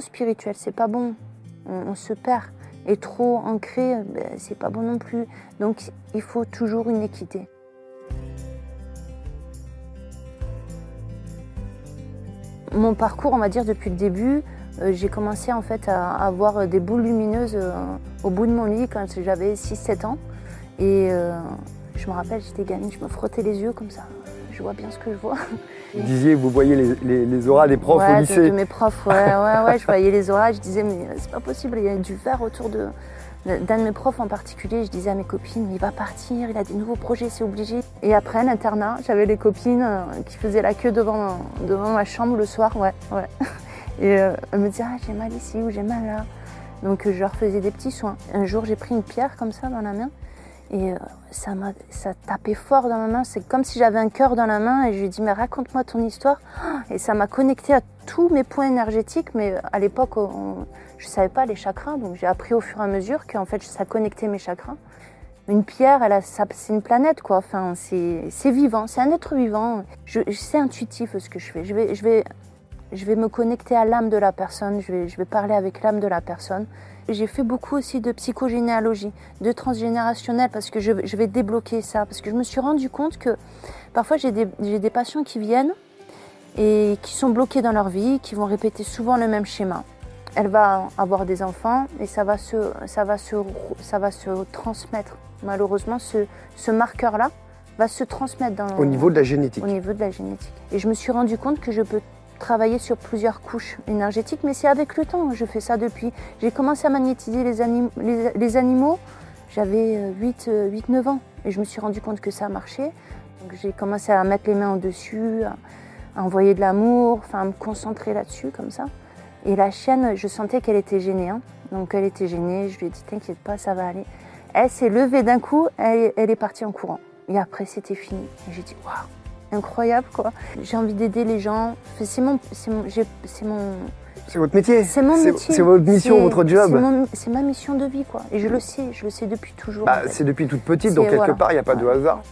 spirituel, c'est pas bon. On, on se perd. Et trop ancré, ben, c'est pas bon non plus. Donc il faut toujours une équité. Mon parcours, on va dire depuis le début, euh, j'ai commencé en fait à avoir des boules lumineuses euh, au bout de mon lit quand j'avais 6-7 ans. Et euh, je me rappelle, j'étais gamine, je me frottais les yeux comme ça. Je vois bien ce que je vois. Vous disiez, vous voyez les, les- les auras des profs Ouais, au lycée. De, mes profs, ouais, ouais, ouais, je voyais les orages, je disais, mais c'est pas possible, il y a du verre autour de. D'un de mes profs en particulier, je disais à mes copines, il va partir, il a des nouveaux projets, c'est obligé. Et après, l'internat, j'avais les copines euh, qui faisaient la queue devant, devant ma chambre le soir, ouais, ouais. Et euh, elles me disaient, ah, j'ai mal ici ou j'ai mal là. Donc euh, je leur faisais des petits soins. Un jour, j'ai pris une pierre comme ça dans la main et euh, ça m'a ça tapait fort dans ma main. C'est comme si j'avais un cœur dans la main et je lui dit, mais raconte-moi ton histoire. Et ça m'a connecté à tous mes points énergétiques, mais euh, à l'époque, je ne savais pas les chakras, donc j'ai appris au fur et à mesure qu'en fait, ça connectait mes chakras. Une pierre, elle c'est une planète, quoi. Enfin, c'est c'est vivant, c'est un être vivant. Je, c'est intuitif ce que je fais. Je vais, je vais, je vais me connecter à l'âme de la personne, je vais, je vais parler avec l'âme de la personne. J'ai fait beaucoup aussi de psychogénéalogie, de transgénérationnel, parce que je, je vais débloquer ça. Parce que je me suis rendu compte que parfois j'ai des, j'ai des patients qui viennent et qui sont bloqués dans leur vie, qui vont répéter souvent le même schéma. Elle va avoir des enfants et ça va se, ça va se, ça va se transmettre. Malheureusement, ce, ce marqueur-là va se transmettre dans, Au niveau de la génétique. au niveau de la génétique. Et je me suis rendu compte que je peux travailler sur plusieurs couches énergétiques, mais c'est avec le temps. Je fais ça depuis. J'ai commencé à magnétiser les, anim- les, les animaux, j'avais 8-9 ans. Et je me suis rendu compte que ça marchait. J'ai commencé à mettre les mains au-dessus, à, envoyer de l'amour, enfin à me concentrer là-dessus comme ça. Et la chienne, je sentais qu'elle était gênée. hein. Donc elle était gênée, je lui ai dit t'inquiète pas, ça va aller. Elle s'est levée d'un coup, elle, est partie en courant. Et après c'était fini. J'ai dit waouh incroyable quoi. J'ai envie d'aider les gens. C'est mon, c'est mon, votre métier. c'est mon métier. C'est votre mission, votre job. C'est, ma mission de vie quoi. Et je le sais, je le sais depuis toujours. Bah, en fait. c'est depuis toute petite, donc quelque voilà. part, il n'y a pas de hasard.